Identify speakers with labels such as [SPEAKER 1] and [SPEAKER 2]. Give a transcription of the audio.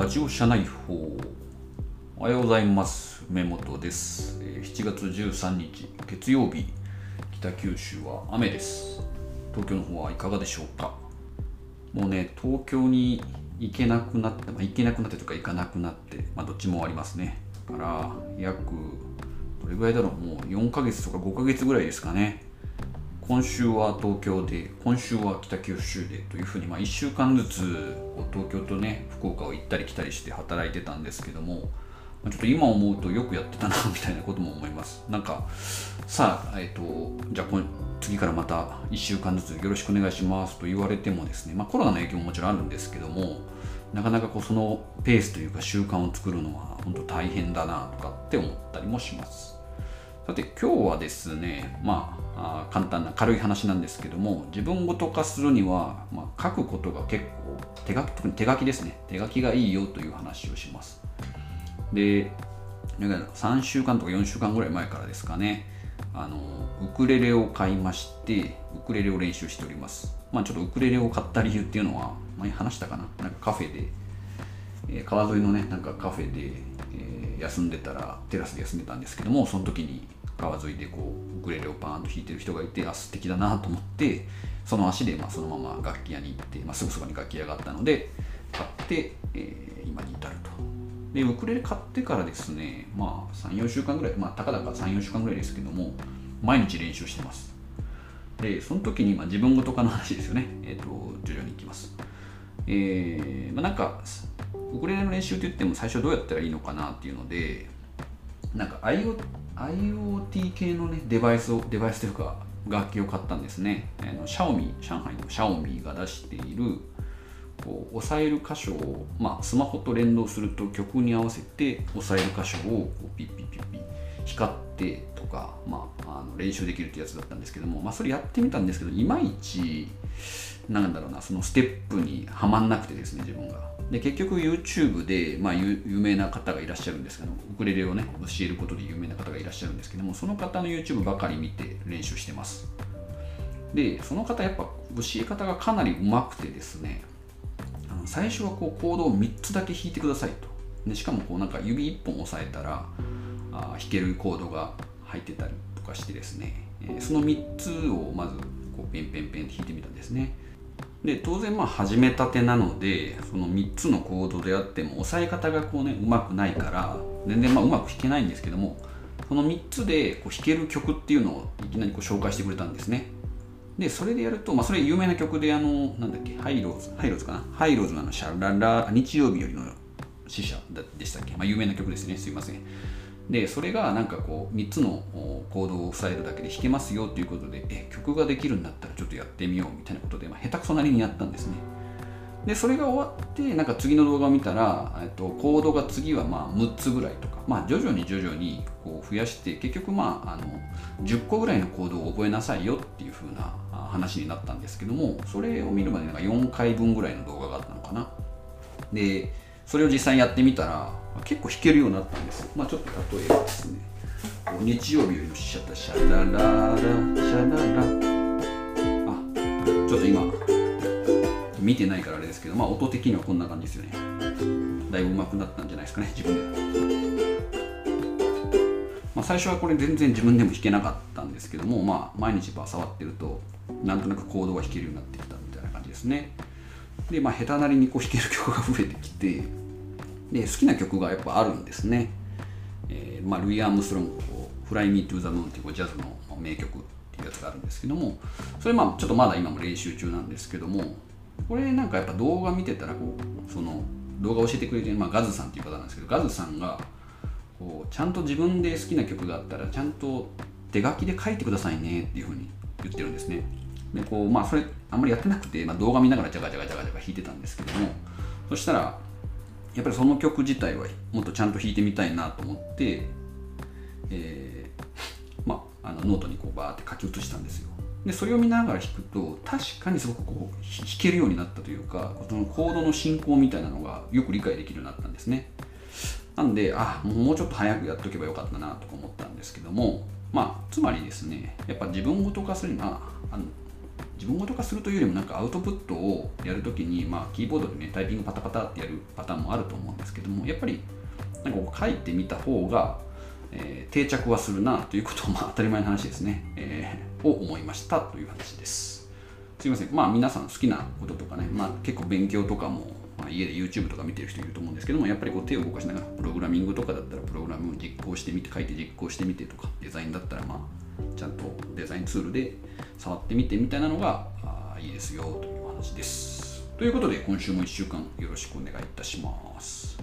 [SPEAKER 1] ラジオ社内報。おはようございます。梅本です。え7月13日月曜日。北九州は雨です。東京の方はいかがでしょうか？もうね東京に行けなくなって、まあ、行けなくなってとか行かなくなって、まあ、どっちもありますね。だから約どれぐらいだろう？もう4ヶ月とか5ヶ月ぐらいですかね。今週は東京で今週は北九州でというふうに、まあ、1週間ずつ東京とね福岡を行ったり来たりして働いてたんですけどもちょっと今思うとよくやってたなみたいなことも思います。なんかさあ、えっとじゃあ次からまた1週間ずつよろしくお願いしますと言われてもですね、まあ、コロナの影響ももちろんあるんですけどもなかなかこうそのペースというか習慣を作るのは本当大変だなとかって思ったりもします。さて今日はですねまああ簡単な軽い話なんですけども自分ごと化するには、まあ、書くことが結構手書き特に手書きですね。手書きがいいよという話をします。で3週間とか4週間ぐらい前からですかね。あのウクレレを買いましてウクレレを練習しております。まあちょっとウクレレを買った理由っていうのは前に話したかな。なんかカフェで、えー川沿いのねなんかカフェで、えー休んでたらテラスで休んでたんですけどもその時に川沿いでこうウクレレをパーンと弾いてる人がいてあ素敵だなと思ってその足でまあそのまま楽器屋に行って、まあ、すぐそばに楽器屋があったので買って、えー今に至ると。でウクレレ買ってからですねまあ34週間ぐらいまあたかだか34週間ぐらいですけども毎日練習してます。でその時にまあ自分ごと化の話ですよね。えっ、と徐々にいきます。えーまあ、なんかウクレレの練習って言っても最初どうやったらいいのかなっていうのでなんか IO IoT 系のねデバイスをデバイスというか楽器を買ったんですね。あのシャオミ上海のシャオミが出しているこう押さえる箇所を、まあ、スマホと連動すると曲に合わせて押さえる箇所をこうピッピッピッピッ光ってとか、まあ、あの練習できるってやつだったんですけども、まあ、それやってみたんですけどいまいちなんだろうなそのステップにはまんなくてですね自分が。で結局 YouTube で、まあ、有名な方がいらっしゃるんですけどウクレレをね教えることで有名な方がいらっしゃるんですけどもその方の YouTube ばかり見て練習してます。でその方やっぱ教え方がかなりうまくてですねあの最初はこうコードを3つだけ弾いてくださいと。でしかもこうなんか指1本押さえたらあ弾けるコードが入ってたりとかしてですね、えその3つをまずこうペンペンペンって弾いてみたんですね。で当然まあ始めたてなのでその3つのコードであっても押さえ方がこうねうまくないから全然まあうまく弾けないんですけどもこの3つでこう弾ける曲っていうのをいきなりこう紹介してくれたんですね。でそれでやると、まあ、それ有名な曲であのなんだっけハイローズハイローズかな？ハイローズのあのシャララ日曜日よりの死者でしたっけ、まあ、有名な曲ですね。すいません。でそれがなんかこう3つのおコードを押さえるだけで弾けますよということでえ曲ができるんだったらちょっとやってみようみたいなことで、まあ、下手くそなりにやったんですね。でそれが終わってなんか次の動画を見たら、えっと、コードが次はまあ6つぐらいとか、まあ、徐々に徐々にこう増やして結局まああの10個ぐらいのコードを覚えなさいよっていう風な話になったんですけどもそれを見るまでなんか4回分ぐらいの動画があったのかな。でそれを実際やってみたら結構弾けるようになったんです。まあちょっと例えばですね日曜日よりのシャタシャラララシャララ。あちょっと今見てないからあれですけどまあ音的にはこんな感じですよね。だいぶ上手くなったんじゃないですかね自分で、まあ、最初はこれ全然自分でも弾けなかったんですけどもまあ毎日バー触ってるとなんとなくコードが弾けるようになってきたみたいな感じですね。でまあ下手なりにこう弾ける曲が増えてきてで好きな曲がやっぱあるんですね、えーまあ、ルイ・アームストロングこう「Fly Me to the Moon」っていうジャズの名曲っていうやつがあるんですけどもそれまあちょっとまだ今も練習中なんですけどもこれなんかやっぱ動画見てたらこうその動画を教えてくれてる、まあ、ガズさんっていう方なんですけどガズさんがこうちゃんと自分で好きな曲があったらちゃんと手書きで書いてくださいねっていうふうに言ってるんですね。でこうまあそれあんまりやってなくて、まあ、動画見ながらジャガジャガジャガジャガ弾いてたんですけどもそしたらやっぱりその曲自体はもっとちゃんと弾いてみたいなと思って、えーまあ、あのノートにこうバーって書き写したんですよ。でそれを見ながら弾くと確かにすごくこう弾けるようになったというかそのコードの進行みたいなのがよく理解できるようになったんですね。なんであもうちょっと早くやっとけばよかったなとか思ったんですけどもまあつまりですねやっぱ自分ごと化するにはあの自分ごと化するというよりもなんかアウトプットをやるときに、まあ、キーボードでねタイピングパタパタってやるパターンもあると思うんですけどもやっぱりなんかこう書いてみた方が、えー、定着はするなということを、まあ、当たり前の話ですね、えー、を思いましたという話です。すいません。まあ皆さん好きなこととかね、まあ、結構勉強とかもまあ、家で YouTube とか見てる人いると思うんですけどもやっぱりこう手を動かしながらプログラミングとかだったらプログラムを実行してみて書いて実行してみてとかデザインだったらまあちゃんとデザインツールで触ってみてみたいなのがあいいですよという話です。ということで今週も1週間よろしくお願いいたします。